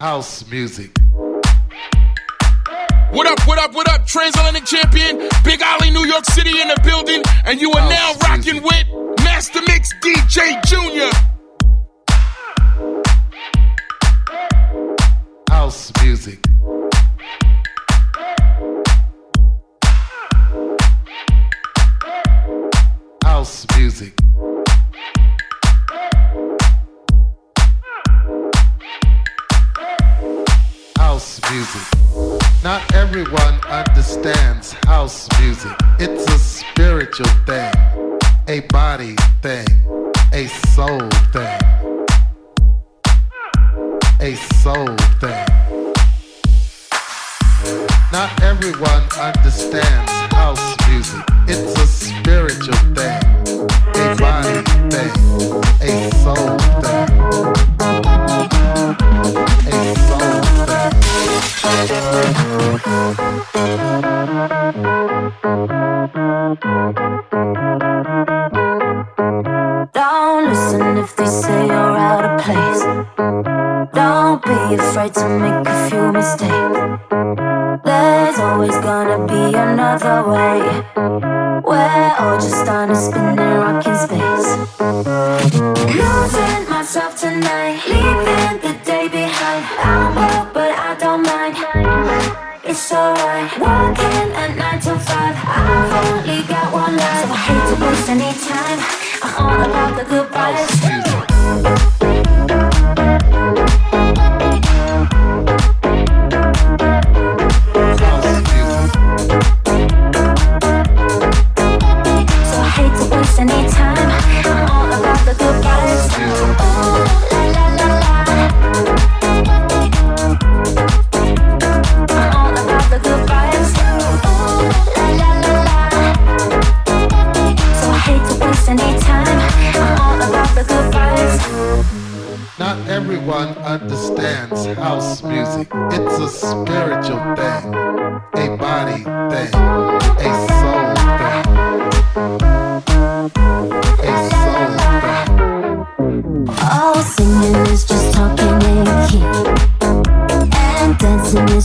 house music. What up, what up, what up, transatlantic champion, Big Ollie, New York City in the building, and you are house now rocking music. with Master Mix DJ Jr. House music. House music. house music. Not everyone understands house music. It's a spiritual thing, a body thing, a soul thing. A soul thing. Not everyone understands house music. It's a spiritual thing. Don't listen if they say you're out of place. Don't be afraid to make a few mistakes. There's always gonna be another way. We're all just on a spinning.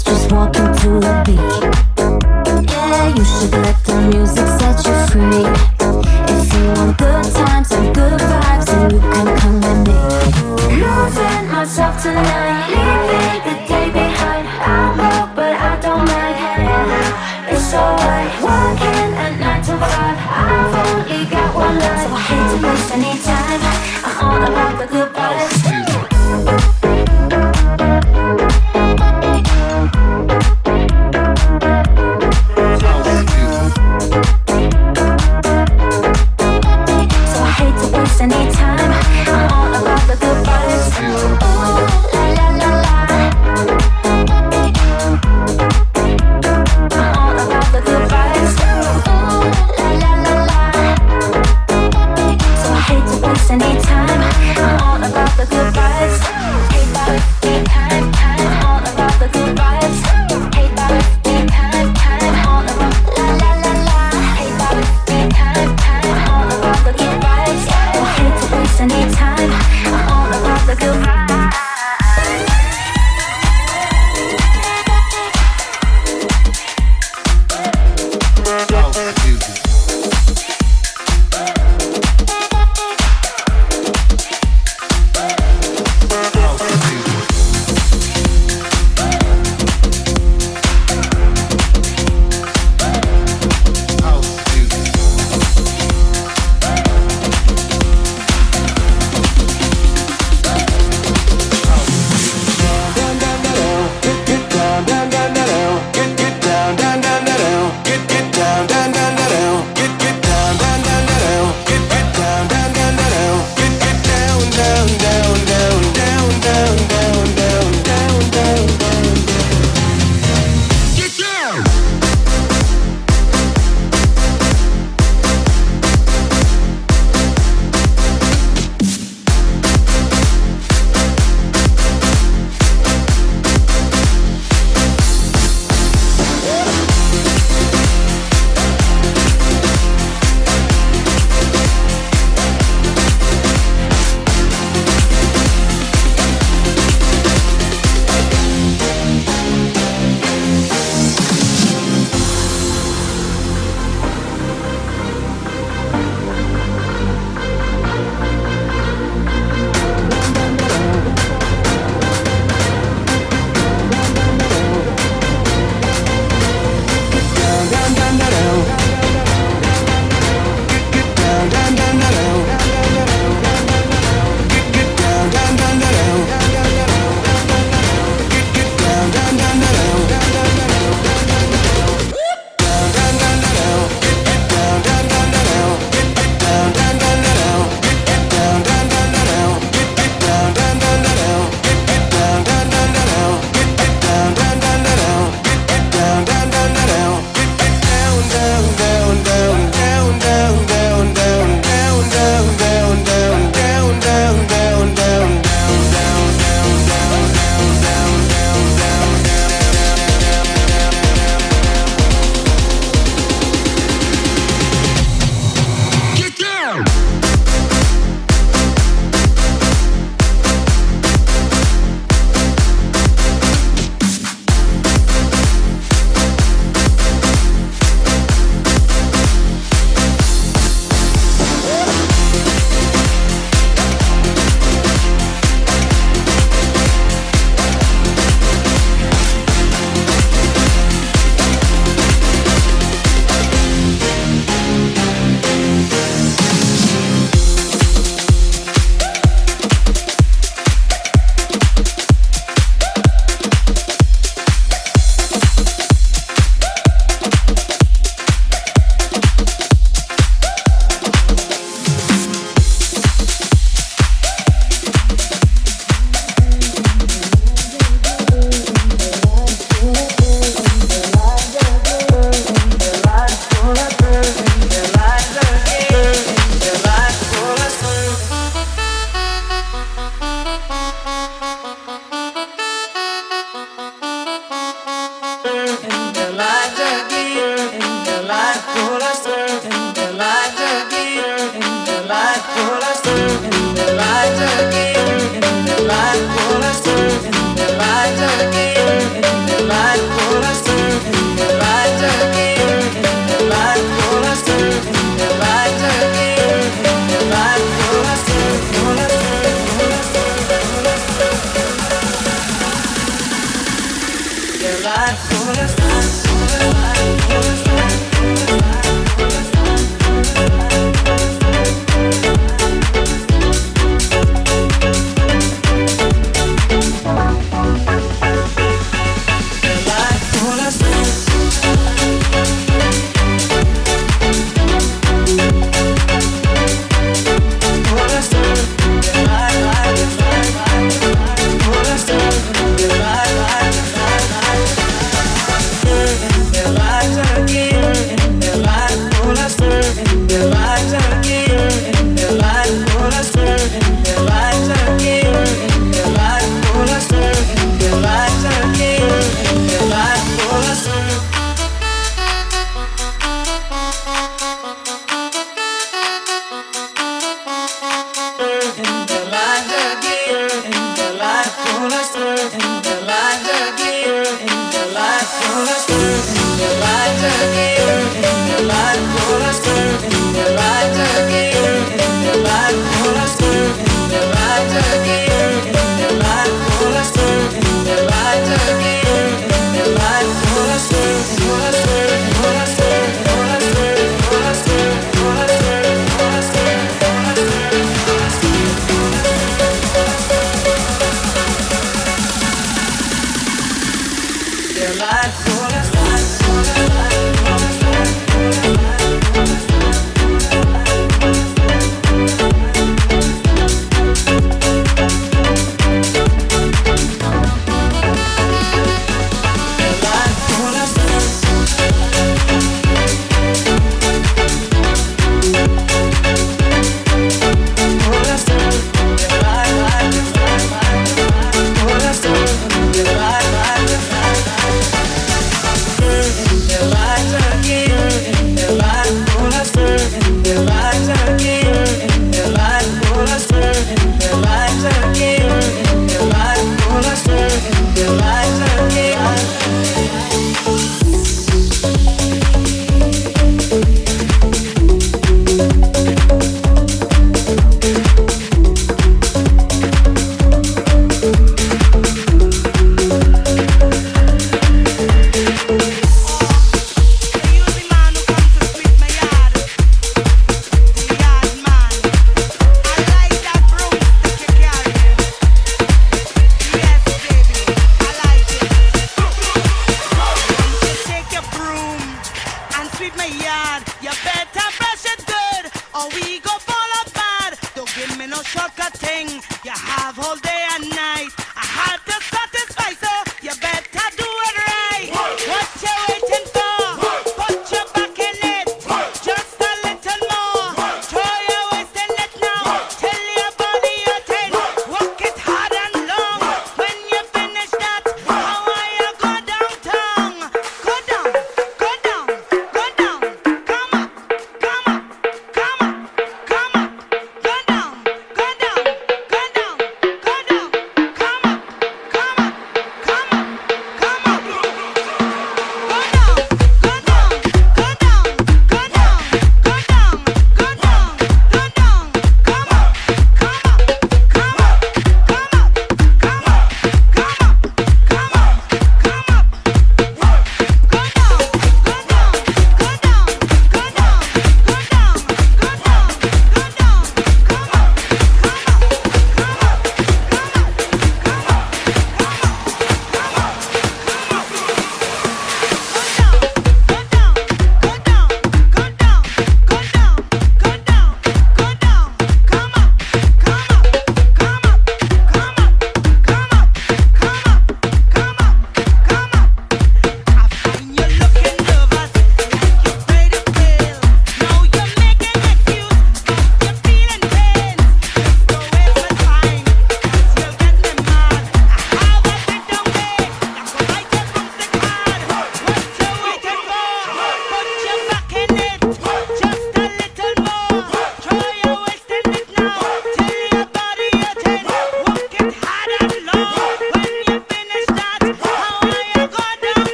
just walking.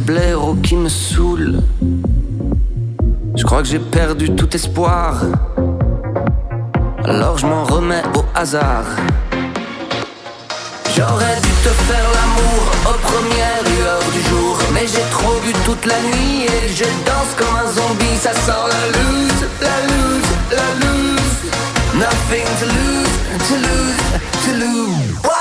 blaireaux qui me saoulent. Je crois que j'ai perdu tout espoir. Alors je m'en remets au hasard. J'aurais dû te faire l'amour aux premières lueurs du jour. Mais j'ai trop bu toute la nuit et je danse comme un zombie. Ça sort la loose, la loose, la loose. Nothing to lose, to lose, to lose.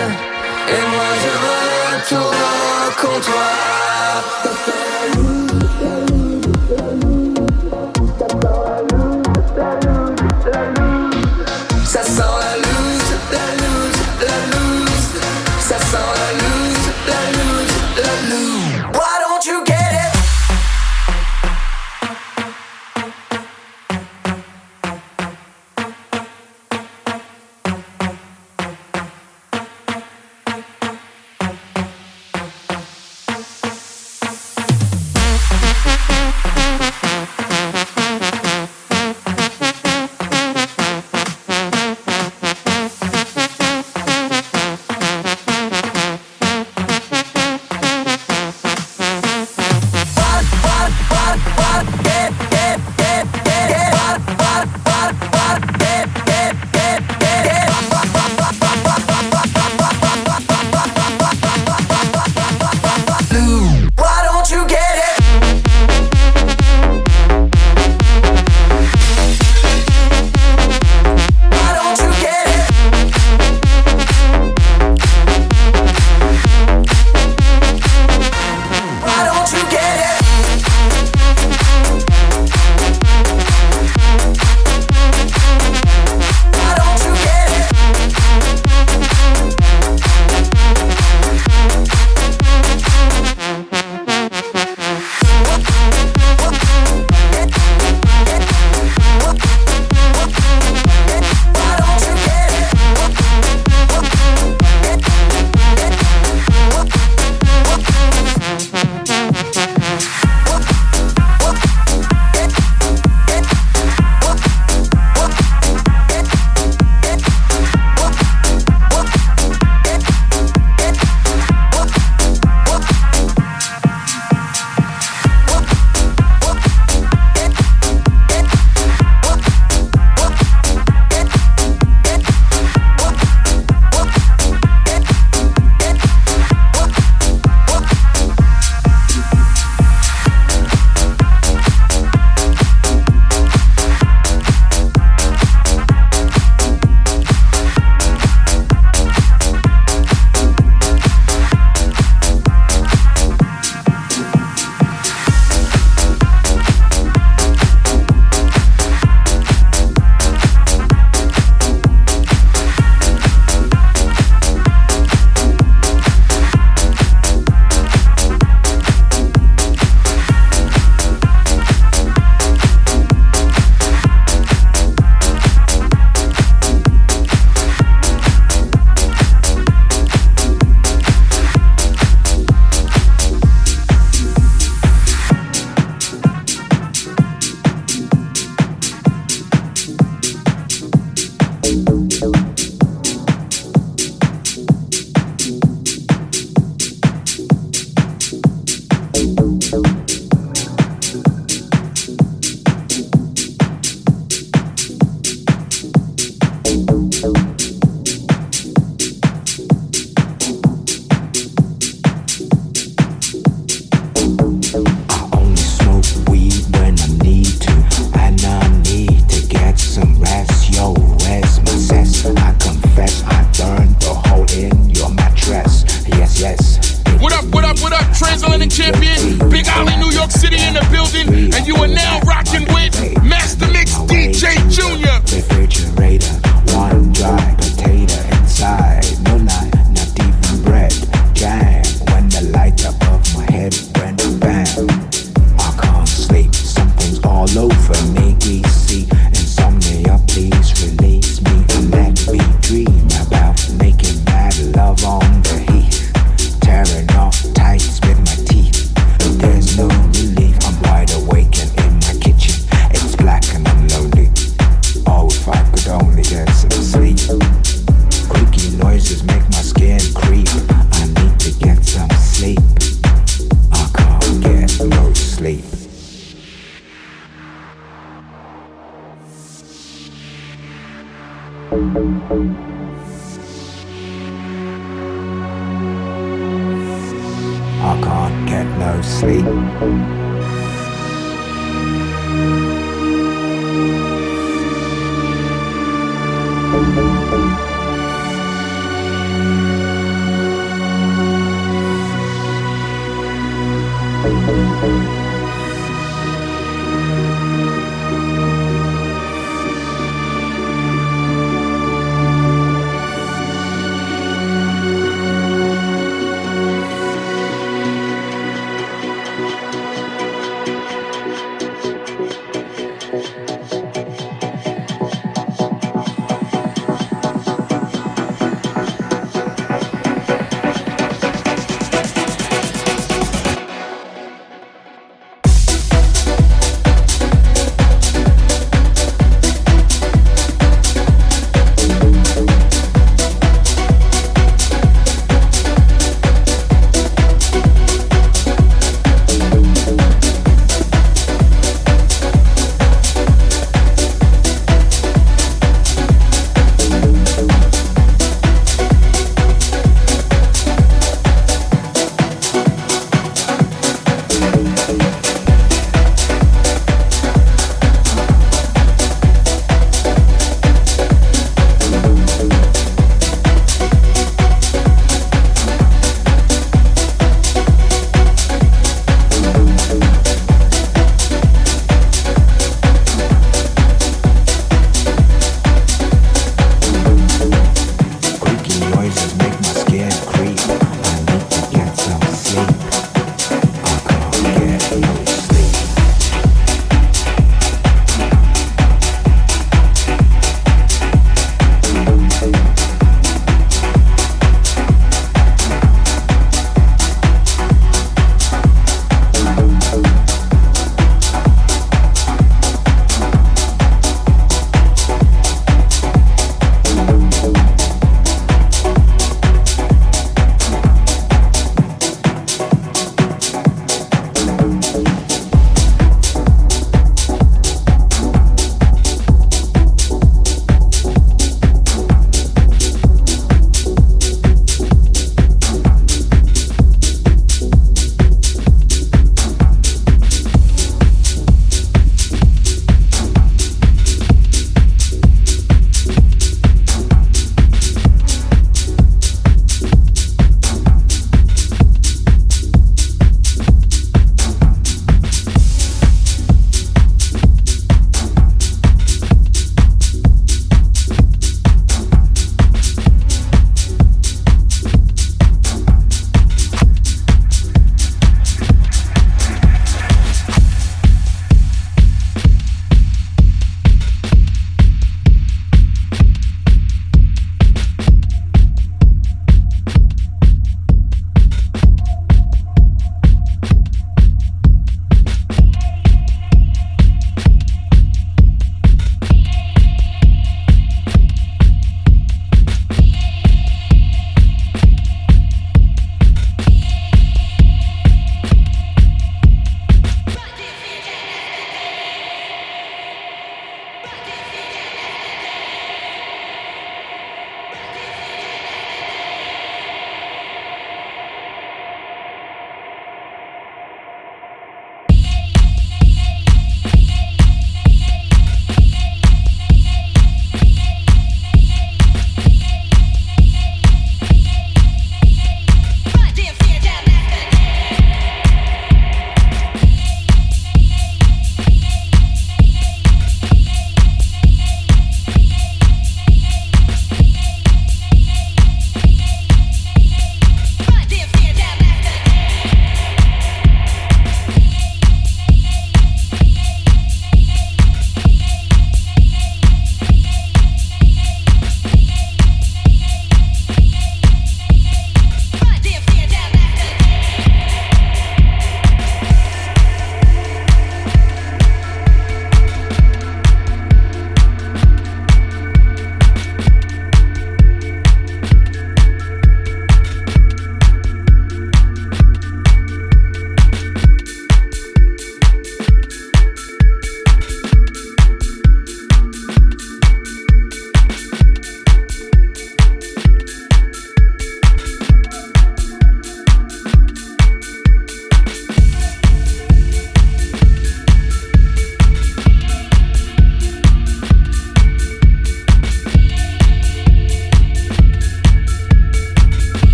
Et moi je veux tout contre toi